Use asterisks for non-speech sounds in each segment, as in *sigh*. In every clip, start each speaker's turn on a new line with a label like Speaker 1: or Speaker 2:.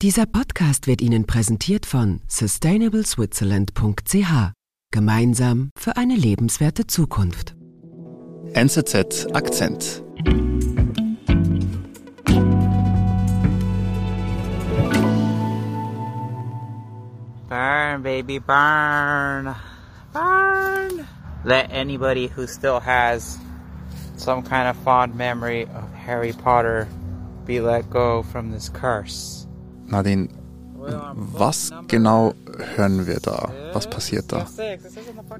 Speaker 1: Dieser Podcast wird Ihnen präsentiert von sustainableswitzerland.ch. Gemeinsam für eine lebenswerte Zukunft.
Speaker 2: NZZ Akzent.
Speaker 3: Burn, baby, burn. Burn. Let anybody who still has some kind of fond memory of Harry Potter be let go from this curse.
Speaker 2: Nadine, was genau hören wir da? Was passiert da?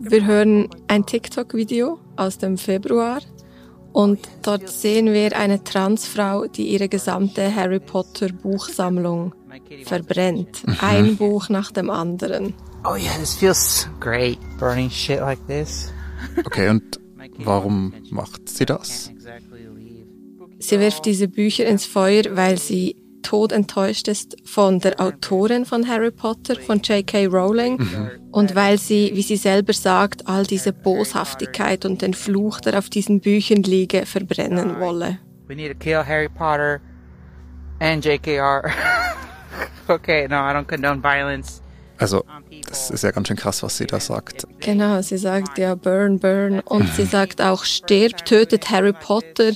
Speaker 4: Wir hören ein TikTok-Video aus dem Februar und dort sehen wir eine Transfrau, die ihre gesamte Harry Potter Buchsammlung verbrennt. Ein Buch nach dem anderen.
Speaker 3: Oh yeah, this feels great. Burning shit like this.
Speaker 2: Okay, und warum macht sie das?
Speaker 4: Sie wirft diese Bücher ins Feuer, weil sie todenttäuscht ist von der Autorin von Harry Potter, von J.K. Rowling, und weil sie, wie sie selber sagt, all diese Boshaftigkeit und den Fluch, der auf diesen Büchern liege, verbrennen wolle.
Speaker 3: We need to kill Harry Potter and JKR. *laughs* okay, no, I don't condone violence.
Speaker 2: Also, das ist ja ganz schön krass, was sie da sagt.
Speaker 4: Genau, sie sagt ja burn, burn und sie sagt auch stirb, tötet Harry Potter,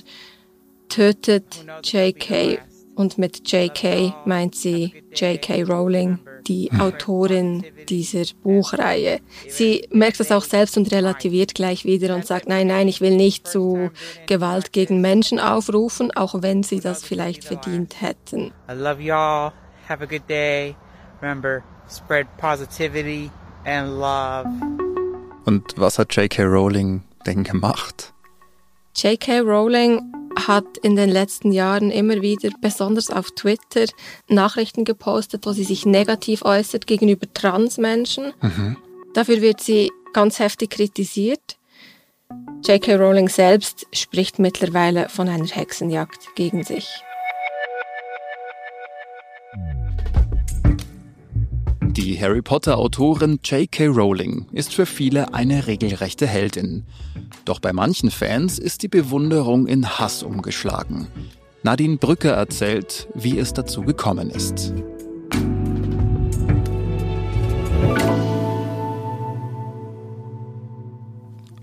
Speaker 4: tötet J.K. Und mit J.K. meint sie J.K. Rowling, die Autorin dieser Buchreihe. Sie merkt das auch selbst und relativiert gleich wieder und sagt, nein, nein, ich will nicht zu Gewalt gegen Menschen aufrufen, auch wenn sie das vielleicht verdient hätten.
Speaker 3: I love y'all. Have a good day. Remember, spread positivity and love.
Speaker 2: Und was hat J.K. Rowling denn gemacht?
Speaker 4: J.K. Rowling hat in den letzten Jahren immer wieder, besonders auf Twitter, Nachrichten gepostet, wo sie sich negativ äußert gegenüber Transmenschen. Dafür wird sie ganz heftig kritisiert. J.K. Rowling selbst spricht mittlerweile von einer Hexenjagd gegen sich.
Speaker 2: Die Harry Potter-Autorin J.K. Rowling ist für viele eine regelrechte Heldin. Doch bei manchen Fans ist die Bewunderung in Hass umgeschlagen. Nadine Brücke erzählt, wie es dazu gekommen ist.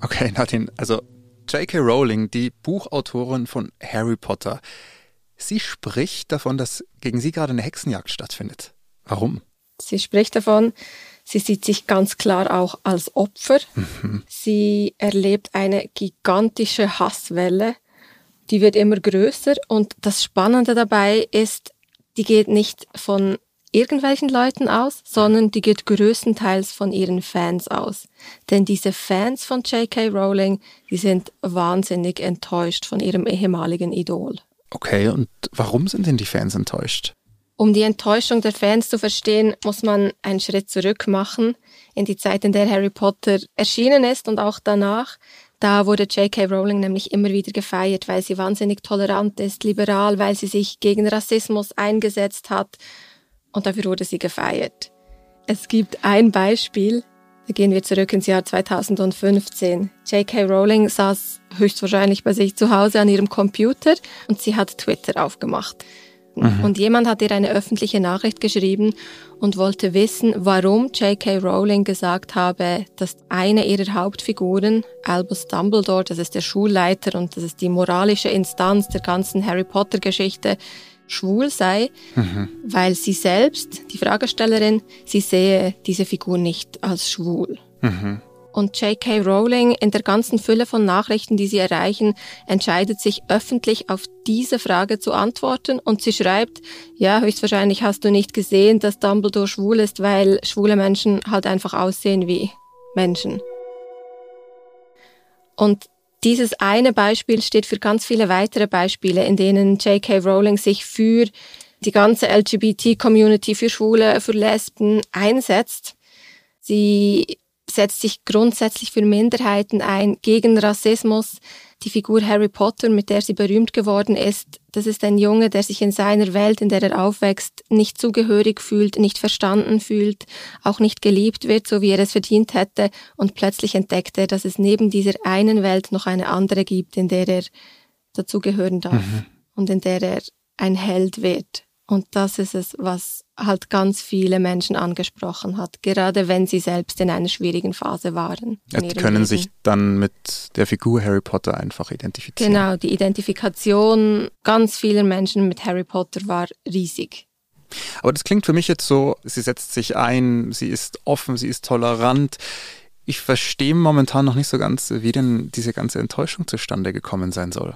Speaker 2: Okay, Nadine, also J.K. Rowling, die Buchautorin von Harry Potter, sie spricht davon, dass gegen sie gerade eine Hexenjagd stattfindet. Warum?
Speaker 4: Sie spricht davon, sie sieht sich ganz klar auch als Opfer. Sie erlebt eine gigantische Hasswelle, die wird immer größer und das Spannende dabei ist, die geht nicht von irgendwelchen Leuten aus, sondern die geht größtenteils von ihren Fans aus. Denn diese Fans von J.K. Rowling, die sind wahnsinnig enttäuscht von ihrem ehemaligen Idol.
Speaker 2: Okay, und warum sind denn die Fans enttäuscht?
Speaker 4: Um die Enttäuschung der Fans zu verstehen, muss man einen Schritt zurück machen in die Zeit, in der Harry Potter erschienen ist und auch danach. Da wurde J.K. Rowling nämlich immer wieder gefeiert, weil sie wahnsinnig tolerant ist, liberal, weil sie sich gegen Rassismus eingesetzt hat und dafür wurde sie gefeiert. Es gibt ein Beispiel, da gehen wir zurück ins Jahr 2015. J.K. Rowling saß höchstwahrscheinlich bei sich zu Hause an ihrem Computer und sie hat Twitter aufgemacht. Und jemand hat ihr eine öffentliche Nachricht geschrieben und wollte wissen, warum J.K. Rowling gesagt habe, dass eine ihrer Hauptfiguren, Albus Dumbledore, das ist der Schulleiter und das ist die moralische Instanz der ganzen Harry Potter-Geschichte, schwul sei, weil sie selbst, die Fragestellerin, sie sehe diese Figur nicht als schwul. Und J.K. Rowling in der ganzen Fülle von Nachrichten, die sie erreichen, entscheidet sich öffentlich auf diese Frage zu antworten und sie schreibt, ja, höchstwahrscheinlich hast du nicht gesehen, dass Dumbledore schwul ist, weil schwule Menschen halt einfach aussehen wie Menschen. Und dieses eine Beispiel steht für ganz viele weitere Beispiele, in denen J.K. Rowling sich für die ganze LGBT-Community, für Schwule, für Lesben einsetzt. Sie setzt sich grundsätzlich für Minderheiten ein, gegen Rassismus. Die Figur Harry Potter, mit der sie berühmt geworden ist, das ist ein Junge, der sich in seiner Welt, in der er aufwächst, nicht zugehörig fühlt, nicht verstanden fühlt, auch nicht geliebt wird, so wie er es verdient hätte, und plötzlich entdeckt er, dass es neben dieser einen Welt noch eine andere gibt, in der er dazugehören darf und in der er ein Held wird Und das ist es, was halt ganz viele Menschen angesprochen hat, gerade wenn sie selbst in einer schwierigen Phase waren.
Speaker 2: Ja, die können Leben. sich dann mit der Figur Harry Potter einfach identifizieren.
Speaker 4: Genau, die Identifikation ganz vieler Menschen mit Harry Potter war riesig.
Speaker 2: Aber das klingt für mich jetzt so, sie setzt sich ein, sie ist offen, sie ist tolerant. Ich verstehe momentan noch nicht so ganz, wie denn diese ganze Enttäuschung zustande gekommen sein soll.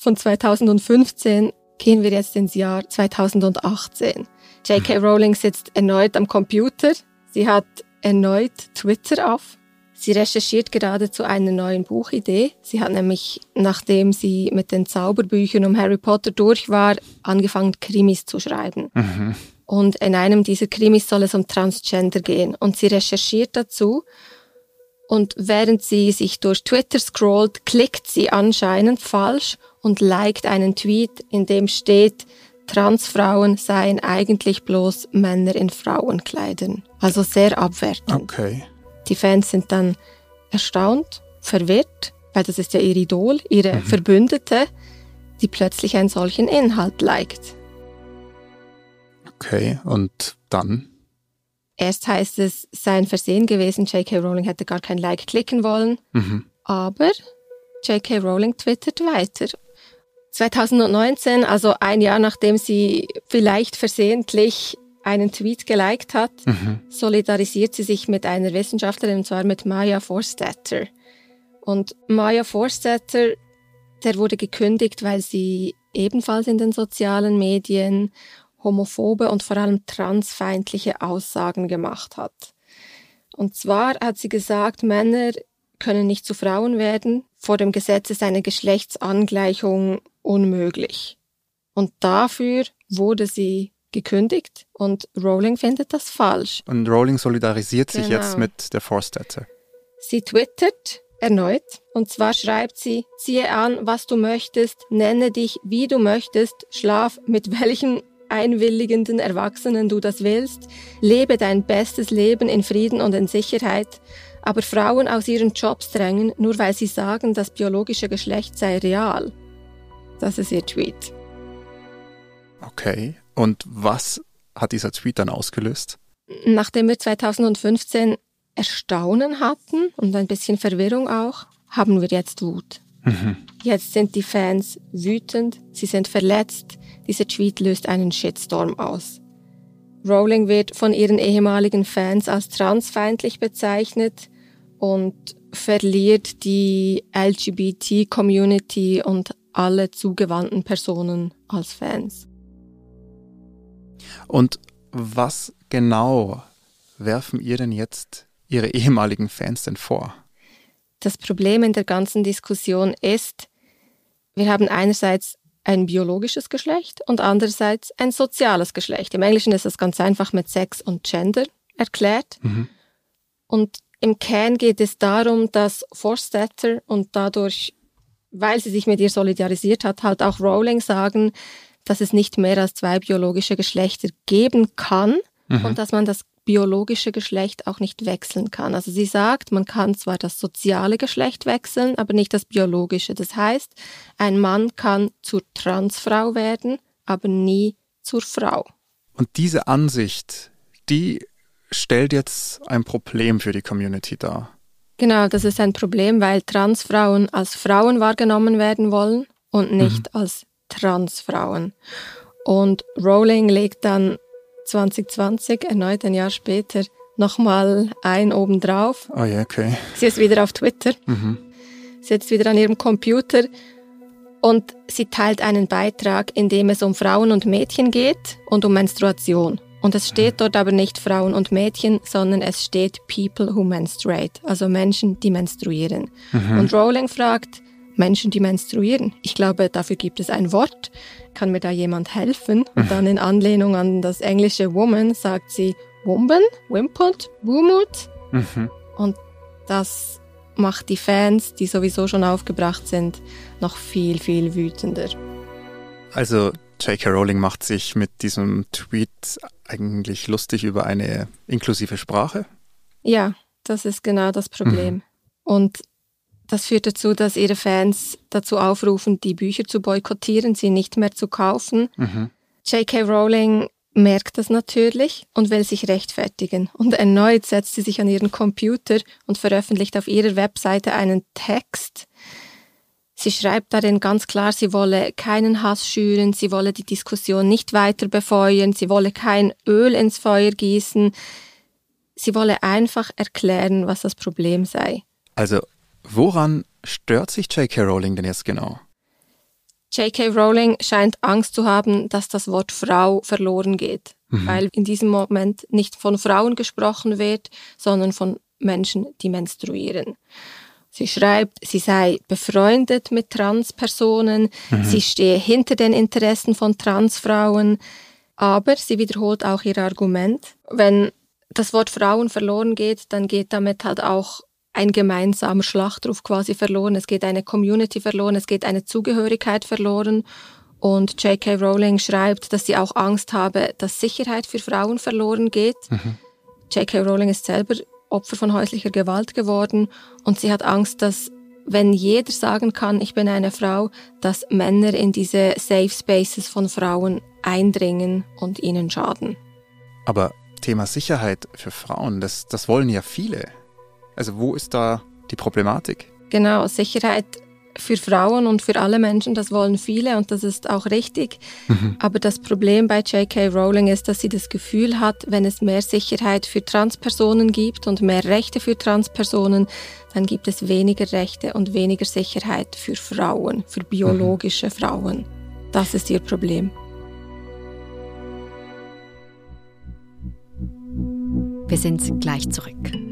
Speaker 4: Von 2015 gehen wir jetzt ins Jahr 2018. J.K. Mhm. Rowling sitzt erneut am Computer. Sie hat erneut Twitter auf. Sie recherchiert gerade zu einer neuen Buchidee. Sie hat nämlich, nachdem sie mit den Zauberbüchern um Harry Potter durch war, angefangen, Krimis zu schreiben. Mhm. Und in einem dieser Krimis soll es um Transgender gehen. Und sie recherchiert dazu. Und während sie sich durch Twitter scrollt, klickt sie anscheinend falsch und liked einen Tweet, in dem steht, Transfrauen seien eigentlich bloß Männer in Frauenkleidern. Also sehr abwertend.
Speaker 2: Okay.
Speaker 4: Die Fans sind dann erstaunt, verwirrt, weil das ist ja ihr Idol, ihre mhm. Verbündete, die plötzlich einen solchen Inhalt liked.
Speaker 2: Okay, und dann?
Speaker 4: Erst heißt es, sei ein Versehen gewesen, J.K. Rowling hätte gar kein Like klicken wollen. Mhm. Aber J.K. Rowling twittert weiter 2019, also ein Jahr nachdem sie vielleicht versehentlich einen Tweet geliked hat, mhm. solidarisiert sie sich mit einer Wissenschaftlerin, und zwar mit Maya Forstetter. Und Maya Forstetter, der wurde gekündigt, weil sie ebenfalls in den sozialen Medien homophobe und vor allem transfeindliche Aussagen gemacht hat. Und zwar hat sie gesagt, Männer können nicht zu Frauen werden. Vor dem Gesetz ist eine Geschlechtsangleichung unmöglich. Und dafür wurde sie gekündigt und Rowling findet das falsch.
Speaker 2: Und Rowling solidarisiert sich genau. jetzt mit der Forstetter.
Speaker 4: Sie twittert erneut und zwar schreibt sie, ziehe an, was du möchtest, nenne dich, wie du möchtest, schlaf mit welchen einwilligenden Erwachsenen du das willst, lebe dein bestes Leben in Frieden und in Sicherheit, aber Frauen aus ihren Jobs drängen, nur weil sie sagen, das biologische Geschlecht sei real. Das ist ihr Tweet.
Speaker 2: Okay. Und was hat dieser Tweet dann ausgelöst?
Speaker 4: Nachdem wir 2015 Erstaunen hatten und ein bisschen Verwirrung auch, haben wir jetzt Wut. Mhm. Jetzt sind die Fans wütend, sie sind verletzt. Dieser Tweet löst einen Shitstorm aus. Rowling wird von ihren ehemaligen Fans als transfeindlich bezeichnet und verliert die LGBT-Community und alle zugewandten Personen als Fans.
Speaker 2: Und was genau werfen ihr denn jetzt Ihre ehemaligen Fans denn vor?
Speaker 4: Das Problem in der ganzen Diskussion ist, wir haben einerseits ein biologisches Geschlecht und andererseits ein soziales Geschlecht. Im Englischen ist das ganz einfach mit Sex und Gender erklärt. Mhm. Und im Kern geht es darum, dass Forstetter und dadurch weil sie sich mit ihr solidarisiert hat, halt auch Rowling sagen, dass es nicht mehr als zwei biologische Geschlechter geben kann mhm. und dass man das biologische Geschlecht auch nicht wechseln kann. Also sie sagt, man kann zwar das soziale Geschlecht wechseln, aber nicht das biologische. Das heißt, ein Mann kann zur Transfrau werden, aber nie zur Frau.
Speaker 2: Und diese Ansicht, die stellt jetzt ein Problem für die Community dar.
Speaker 4: Genau, das ist ein Problem, weil Transfrauen als Frauen wahrgenommen werden wollen und nicht mhm. als Transfrauen. Und Rowling legt dann 2020, erneut ein Jahr später, nochmal ein obendrauf.
Speaker 2: Oh ja, okay.
Speaker 4: Sie ist wieder auf Twitter, mhm. sitzt wieder an ihrem Computer und sie teilt einen Beitrag, in dem es um Frauen und Mädchen geht und um Menstruation. Und es steht dort aber nicht Frauen und Mädchen, sondern es steht People who menstruate, also Menschen, die menstruieren. Mhm. Und Rowling fragt, Menschen, die menstruieren. Ich glaube, dafür gibt es ein Wort. Kann mir da jemand helfen? Und dann in Anlehnung an das englische Woman sagt sie Wumben, Wimpelt, Wumut. Mhm. Und das macht die Fans, die sowieso schon aufgebracht sind, noch viel, viel wütender.
Speaker 2: Also J.K. Rowling macht sich mit diesem Tweet eigentlich lustig über eine inklusive Sprache?
Speaker 4: Ja, das ist genau das Problem. Mhm. Und das führt dazu, dass ihre Fans dazu aufrufen, die Bücher zu boykottieren, sie nicht mehr zu kaufen. Mhm. J.K. Rowling merkt das natürlich und will sich rechtfertigen. Und erneut setzt sie sich an ihren Computer und veröffentlicht auf ihrer Webseite einen Text. Sie schreibt darin ganz klar, sie wolle keinen Hass schüren, sie wolle die Diskussion nicht weiter befeuern, sie wolle kein Öl ins Feuer gießen, sie wolle einfach erklären, was das Problem sei.
Speaker 2: Also, woran stört sich J.K. Rowling denn jetzt genau?
Speaker 4: J.K. Rowling scheint Angst zu haben, dass das Wort Frau verloren geht, mhm. weil in diesem Moment nicht von Frauen gesprochen wird, sondern von Menschen, die menstruieren. Sie schreibt, sie sei befreundet mit Transpersonen, mhm. sie stehe hinter den Interessen von Transfrauen, aber sie wiederholt auch ihr Argument, wenn das Wort Frauen verloren geht, dann geht damit halt auch ein gemeinsamer Schlachtruf quasi verloren, es geht eine Community verloren, es geht eine Zugehörigkeit verloren. Und J.K. Rowling schreibt, dass sie auch Angst habe, dass Sicherheit für Frauen verloren geht. Mhm. J.K. Rowling ist selber Opfer von häuslicher Gewalt geworden und sie hat Angst, dass wenn jeder sagen kann, ich bin eine Frau, dass Männer in diese Safe Spaces von Frauen eindringen und ihnen schaden.
Speaker 2: Aber Thema Sicherheit für Frauen, das, das wollen ja viele. Also wo ist da die Problematik?
Speaker 4: Genau, Sicherheit für Frauen und für alle Menschen, das wollen viele und das ist auch richtig. Mhm. Aber das Problem bei JK Rowling ist, dass sie das Gefühl hat, wenn es mehr Sicherheit für Transpersonen gibt und mehr Rechte für Transpersonen, dann gibt es weniger Rechte und weniger Sicherheit für Frauen, für biologische mhm. Frauen. Das ist ihr Problem.
Speaker 1: Wir sind gleich zurück.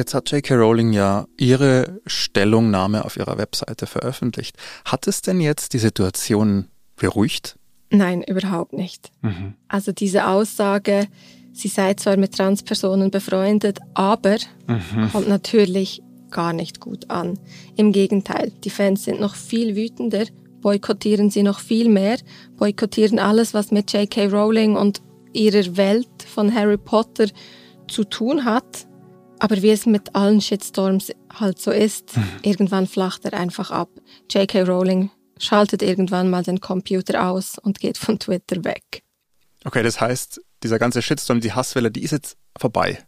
Speaker 2: Jetzt hat J.K. Rowling ja ihre Stellungnahme auf ihrer Webseite veröffentlicht. Hat es denn jetzt die Situation beruhigt?
Speaker 4: Nein, überhaupt nicht. Mhm. Also diese Aussage, sie sei zwar mit Transpersonen befreundet, aber mhm. kommt natürlich gar nicht gut an. Im Gegenteil, die Fans sind noch viel wütender, boykottieren sie noch viel mehr, boykottieren alles, was mit J.K. Rowling und ihrer Welt von Harry Potter zu tun hat. Aber wie es mit allen Shitstorms halt so ist, mhm. irgendwann flacht er einfach ab. J.K. Rowling schaltet irgendwann mal den Computer aus und geht von Twitter weg.
Speaker 2: Okay, das heißt, dieser ganze Shitstorm, die Hasswelle, die ist jetzt vorbei.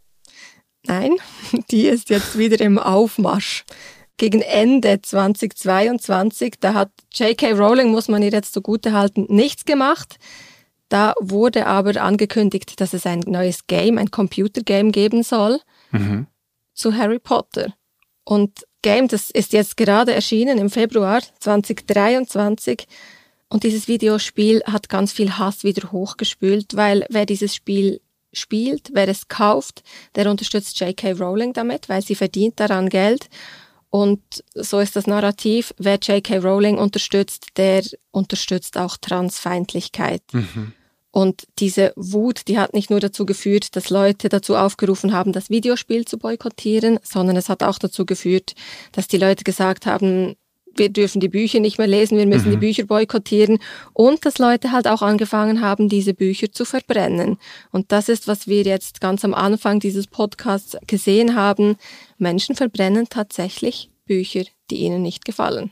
Speaker 4: Nein, *laughs* die ist jetzt wieder im Aufmarsch. Gegen Ende 2022, da hat J.K. Rowling, muss man ihr jetzt zugute halten, nichts gemacht. Da wurde aber angekündigt, dass es ein neues Game, ein Computergame geben soll mhm. zu Harry Potter. Und Game, das ist jetzt gerade erschienen im Februar 2023. Und dieses Videospiel hat ganz viel Hass wieder hochgespült, weil wer dieses Spiel spielt, wer es kauft, der unterstützt J.K. Rowling damit, weil sie verdient daran Geld. Und so ist das Narrativ, wer J.K. Rowling unterstützt, der unterstützt auch Transfeindlichkeit. Mhm. Und diese Wut, die hat nicht nur dazu geführt, dass Leute dazu aufgerufen haben, das Videospiel zu boykottieren, sondern es hat auch dazu geführt, dass die Leute gesagt haben, wir dürfen die Bücher nicht mehr lesen, wir müssen mhm. die Bücher boykottieren und dass Leute halt auch angefangen haben, diese Bücher zu verbrennen. Und das ist, was wir jetzt ganz am Anfang dieses Podcasts gesehen haben. Menschen verbrennen tatsächlich Bücher, die ihnen nicht gefallen.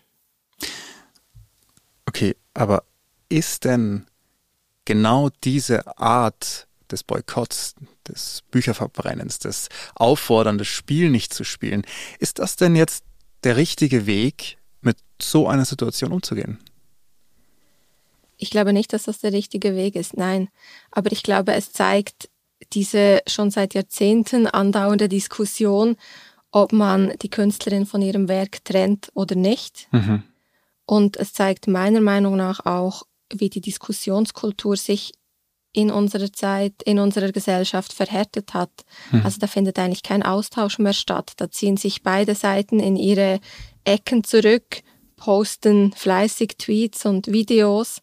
Speaker 2: Okay, aber ist denn genau diese Art des Boykotts, des Bücherverbrennens, des Auffordern, das Spiel nicht zu spielen, ist das denn jetzt der richtige Weg, mit so einer Situation umzugehen?
Speaker 4: Ich glaube nicht, dass das der richtige Weg ist, nein. Aber ich glaube, es zeigt diese schon seit Jahrzehnten andauernde Diskussion, ob man die Künstlerin von ihrem Werk trennt oder nicht. Mhm. Und es zeigt meiner Meinung nach auch, wie die Diskussionskultur sich in unserer Zeit, in unserer Gesellschaft verhärtet hat. Mhm. Also da findet eigentlich kein Austausch mehr statt. Da ziehen sich beide Seiten in ihre Ecken zurück, posten fleißig Tweets und Videos,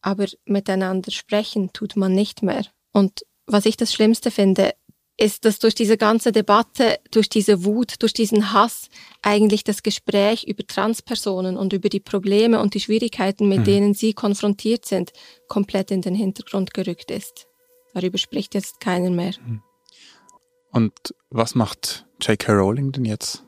Speaker 4: aber miteinander sprechen tut man nicht mehr. Und was ich das Schlimmste finde, ist, dass durch diese ganze Debatte, durch diese Wut, durch diesen Hass eigentlich das Gespräch über Transpersonen und über die Probleme und die Schwierigkeiten, mit mhm. denen sie konfrontiert sind, komplett in den Hintergrund gerückt ist. Darüber spricht jetzt keiner mehr. Mhm.
Speaker 2: Und was macht J.K. Rowling denn jetzt?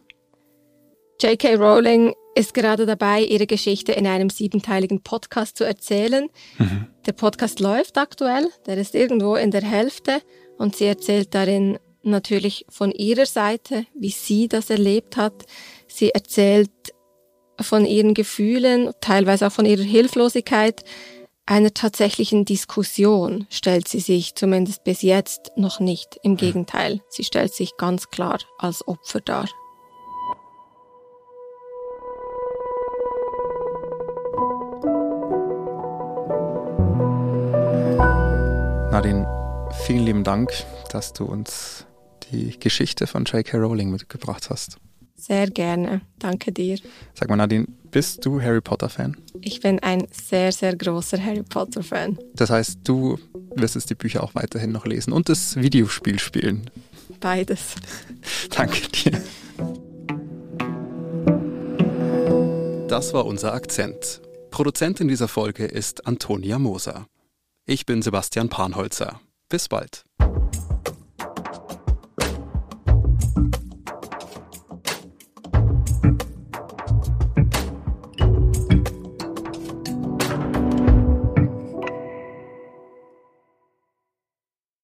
Speaker 4: J.K. Rowling ist gerade dabei, ihre Geschichte in einem siebenteiligen Podcast zu erzählen. Mhm. Der Podcast läuft aktuell, der ist irgendwo in der Hälfte und sie erzählt darin natürlich von ihrer Seite, wie sie das erlebt hat. Sie erzählt von ihren Gefühlen, teilweise auch von ihrer Hilflosigkeit. Einer tatsächlichen Diskussion stellt sie sich zumindest bis jetzt noch nicht. Im Gegenteil, sie stellt sich ganz klar als Opfer dar.
Speaker 2: Vielen lieben Dank, dass du uns die Geschichte von J.K. Rowling mitgebracht hast.
Speaker 4: Sehr gerne. Danke dir.
Speaker 2: Sag mal, Nadine, bist du Harry Potter-Fan?
Speaker 4: Ich bin ein sehr, sehr großer Harry Potter-Fan.
Speaker 2: Das heißt, du wirst jetzt die Bücher auch weiterhin noch lesen und das Videospiel spielen.
Speaker 4: Beides. *laughs*
Speaker 2: Danke dir. Das war unser Akzent. Produzentin dieser Folge ist Antonia Moser. Ich bin Sebastian Panholzer. Bis bald.